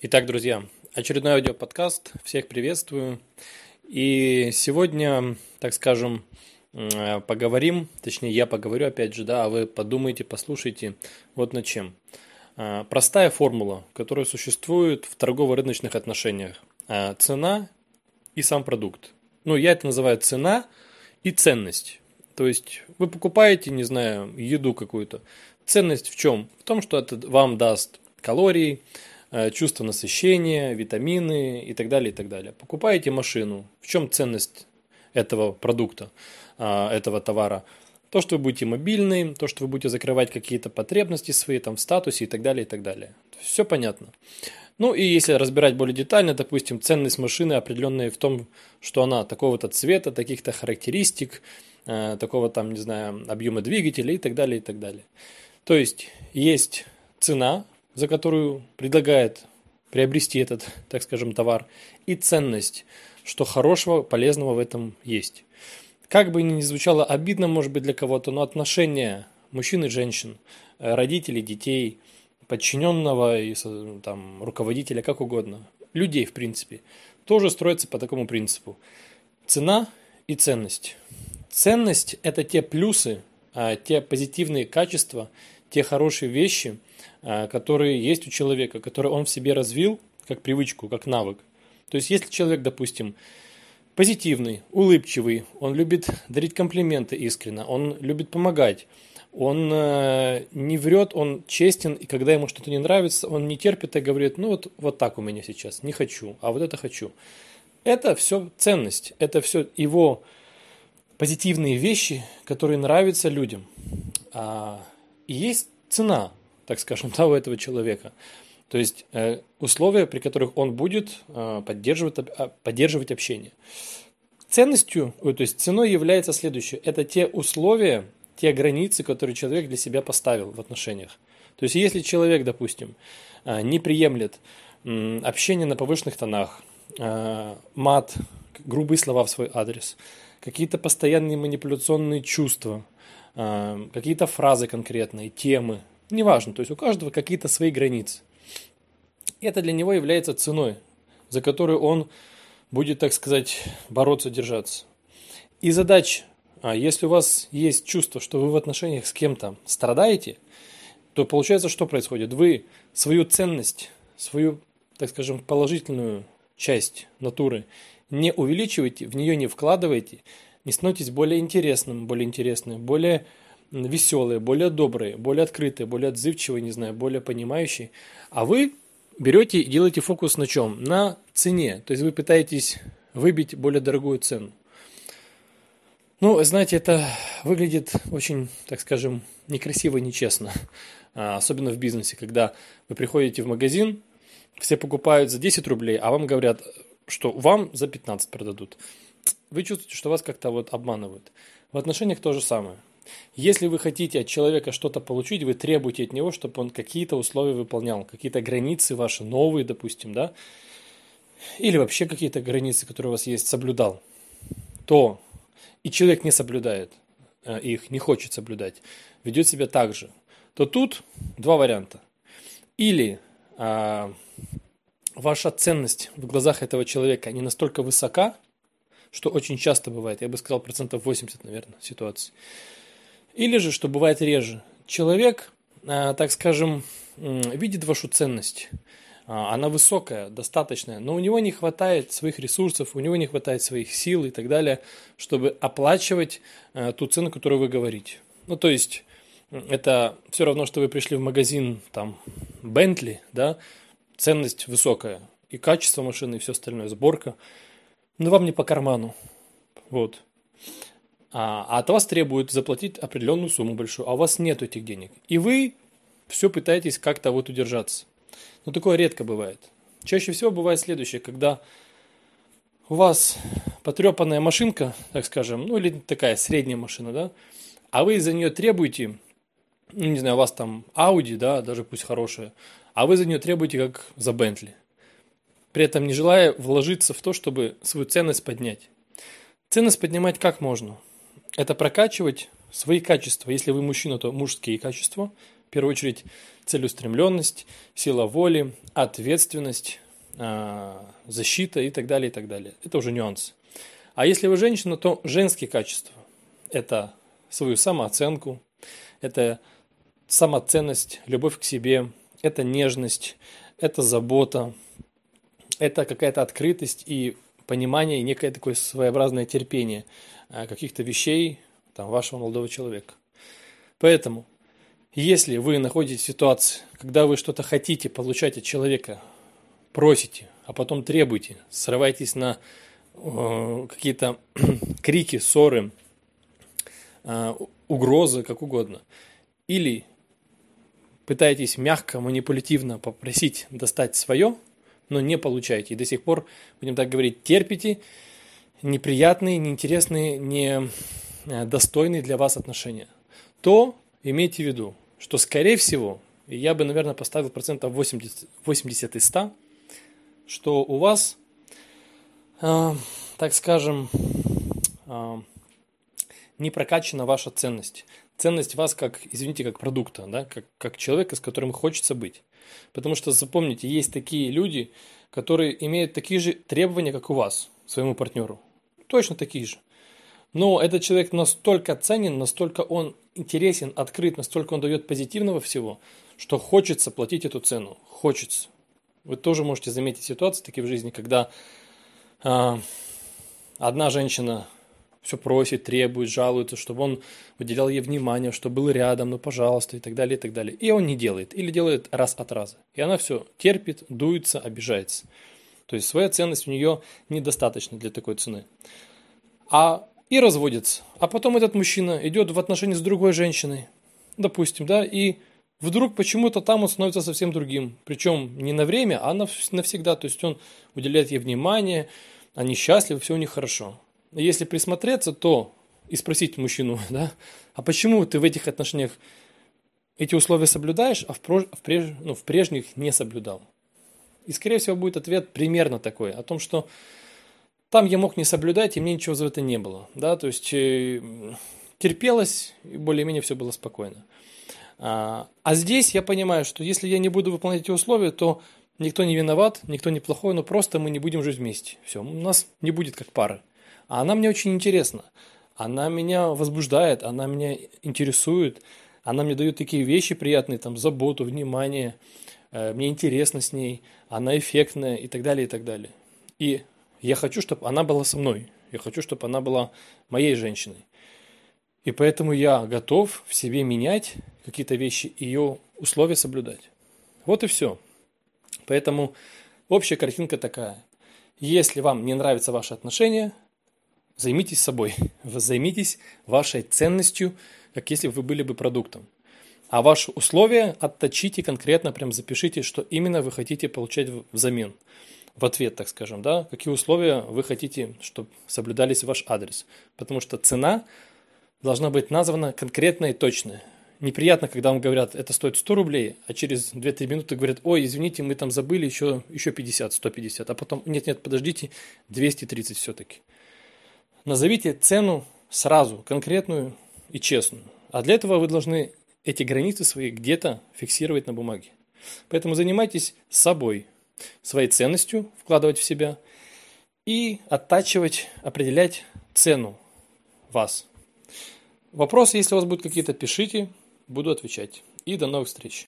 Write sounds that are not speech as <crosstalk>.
Итак, друзья, очередной аудиоподкаст. Всех приветствую. И сегодня, так скажем, поговорим, точнее я поговорю опять же, да, а вы подумайте, послушайте вот над чем. А, простая формула, которая существует в торгово-рыночных отношениях. А, цена и сам продукт. Ну, я это называю цена и ценность. То есть вы покупаете, не знаю, еду какую-то. Ценность в чем? В том, что это вам даст калории, Э, чувство насыщения, витамины и так далее, и так далее. Покупаете машину. В чем ценность этого продукта, а, этого товара? То, что вы будете мобильны, то, что вы будете закрывать какие-то потребности свои там в статусе и так далее, и так далее. Все понятно. Ну и если разбирать более детально, допустим, ценность машины определенная в том, что она такого-то цвета, таких-то характеристик, э, такого там, не знаю, объема двигателя и так далее, и так далее. То есть есть цена, за которую предлагает приобрести этот, так скажем, товар, и ценность, что хорошего, полезного в этом есть. Как бы ни звучало обидно, может быть, для кого-то, но отношения мужчин и женщин, э, родителей, детей, подчиненного и там, руководителя, как угодно, людей, в принципе, тоже строится по такому принципу. Цена и ценность. Ценность – это те плюсы, а, те позитивные качества, те хорошие вещи, а, которые есть у человека, которые он в себе развил как привычку, как навык. То есть, если человек, допустим, позитивный, улыбчивый, он любит дарить комплименты искренне, он любит помогать, он э, не врет, он честен, и когда ему что-то не нравится, он не терпит и говорит, ну вот, вот так у меня сейчас, не хочу, а вот это хочу. Это все ценность, это все его позитивные вещи, которые нравятся людям. А, есть цена, так скажем, <laughs> у этого человека. То есть э, условия, при которых он будет э, поддерживать, э, поддерживать общение. Ценностью, то есть ценой является следующее. Это те условия, те границы, которые человек для себя поставил в отношениях. То есть если человек, допустим, э, не приемлет общение на повышенных тонах, мат, грубые слова в свой адрес, какие-то постоянные манипуляционные чувства, какие-то фразы конкретные, темы, Неважно, то есть у каждого какие-то свои границы. Это для него является ценой, за которую он будет, так сказать, бороться, держаться. И задача, а если у вас есть чувство, что вы в отношениях с кем-то страдаете, то получается, что происходит? Вы свою ценность, свою, так скажем, положительную часть натуры не увеличиваете, в нее не вкладываете, не становитесь более интересным, более интересным, более веселые, более добрые, более открытые, более отзывчивые, не знаю, более понимающие. А вы берете и делаете фокус на чем? На цене. То есть вы пытаетесь выбить более дорогую цену. Ну, знаете, это выглядит очень, так скажем, некрасиво и нечестно. А, особенно в бизнесе, когда вы приходите в магазин, все покупают за 10 рублей, а вам говорят, что вам за 15 продадут. Вы чувствуете, что вас как-то вот обманывают. В отношениях то же самое. Если вы хотите от человека что-то получить, вы требуете от него, чтобы он какие-то условия выполнял, какие-то границы ваши, новые, допустим, да, или вообще какие-то границы, которые у вас есть, соблюдал, то и человек не соблюдает э, их, не хочет соблюдать, ведет себя так же, то тут два варианта. Или а, ваша ценность в глазах этого человека не настолько высока, что очень часто бывает, я бы сказал процентов 80, наверное, ситуаций, или же, что бывает реже, человек, а, так скажем, видит вашу ценность, а, она высокая, достаточная, но у него не хватает своих ресурсов, у него не хватает своих сил и так далее, чтобы оплачивать а, ту цену, которую вы говорите. Ну, то есть, это все равно, что вы пришли в магазин, там, Бентли, да, ценность высокая, и качество машины, и все остальное, сборка, но вам не по карману, вот а, а от вас требуют заплатить определенную сумму большую, а у вас нет этих денег. И вы все пытаетесь как-то вот удержаться. Но такое редко бывает. Чаще всего бывает следующее, когда у вас потрепанная машинка, так скажем, ну или такая средняя машина, да, а вы за нее требуете, ну, не знаю, у вас там Audi, да, даже пусть хорошая, а вы за нее требуете как за Bentley. При этом не желая вложиться в то, чтобы свою ценность поднять. Ценность поднимать как можно? это прокачивать свои качества. Если вы мужчина, то мужские качества, В первую очередь целеустремленность, сила воли, ответственность, а, защита и так далее, и так далее. Это уже нюанс. А если вы женщина, то женские качества – это свою самооценку, это самоценность, любовь к себе, это нежность, это забота, это какая-то открытость и понимание, и некое такое своеобразное терпение а, каких-то вещей там, вашего молодого человека. Поэтому, если вы находитесь в ситуации, когда вы что-то хотите получать от человека, просите, а потом требуете, срываетесь на э, какие-то <clears throat> крики, ссоры, э, угрозы, как угодно, или пытаетесь мягко, манипулятивно попросить достать свое, но не получаете. И до сих пор, будем так говорить, терпите неприятные, неинтересные, не э, для вас отношения. То имейте в виду, что скорее всего, я бы, наверное, поставил процентов 80, 80 из 100, что у вас, э, так скажем, э, не прокачана ваша ценность ценность вас как, извините, как продукта, да, как, как человека, с которым хочется быть. Потому что, запомните, есть такие люди, которые имеют такие же требования, как у вас, своему партнеру. Точно такие же. Но этот человек настолько ценен, настолько он интересен, открыт, настолько он дает позитивного всего, что хочется платить эту цену. Хочется. Вы тоже можете заметить ситуации такие в жизни, когда а, одна женщина все просит, требует, жалуется, чтобы он уделял ей внимание, чтобы был рядом, ну пожалуйста, и так далее, и так далее. И он не делает, или делает раз от раза. И она все терпит, дуется, обижается. То есть своя ценность у нее недостаточна для такой цены. А и разводится. А потом этот мужчина идет в отношения с другой женщиной, допустим, да, и вдруг почему-то там он становится совсем другим. Причем не на время, а навсегда. То есть он уделяет ей внимание, они счастливы, все у них хорошо если присмотреться, то и спросить мужчину, <laughs> да, а почему ты в этих отношениях эти условия соблюдаешь, а в, прож, в, преж, ну, в прежних не соблюдал? И, скорее всего, будет ответ примерно такой, о том, что там я мог не соблюдать, и мне ничего за это не было. Да? То есть э, терпелось, и более-менее все было спокойно. А, а здесь я понимаю, что если я не буду выполнять эти условия, то никто не виноват, никто не плохой, но просто мы не будем жить вместе. Все, у нас не будет как пары. А она мне очень интересна. Она меня возбуждает, она меня интересует, она мне дает такие вещи приятные, там, заботу, внимание, э, мне интересно с ней, она эффектная и так далее, и так далее. И я хочу, чтобы она была со мной, я хочу, чтобы она была моей женщиной. И поэтому я готов в себе менять какие-то вещи, ее условия соблюдать. Вот и все. Поэтому общая картинка такая. Если вам не нравятся ваши отношения – Займитесь собой, займитесь вашей ценностью, как если вы были бы продуктом. А ваши условия отточите конкретно, прям запишите, что именно вы хотите получать взамен, в ответ, так скажем, да, какие условия вы хотите, чтобы соблюдались ваш адрес. Потому что цена должна быть названа конкретно и точно. Неприятно, когда вам говорят, это стоит 100 рублей, а через 2-3 минуты говорят, ой, извините, мы там забыли еще, еще 50, 150, а потом, нет-нет, подождите, 230 все-таки. Назовите цену сразу, конкретную и честную. А для этого вы должны эти границы свои где-то фиксировать на бумаге. Поэтому занимайтесь собой, своей ценностью, вкладывать в себя и оттачивать, определять цену вас. Вопросы, если у вас будут какие-то, пишите, буду отвечать. И до новых встреч.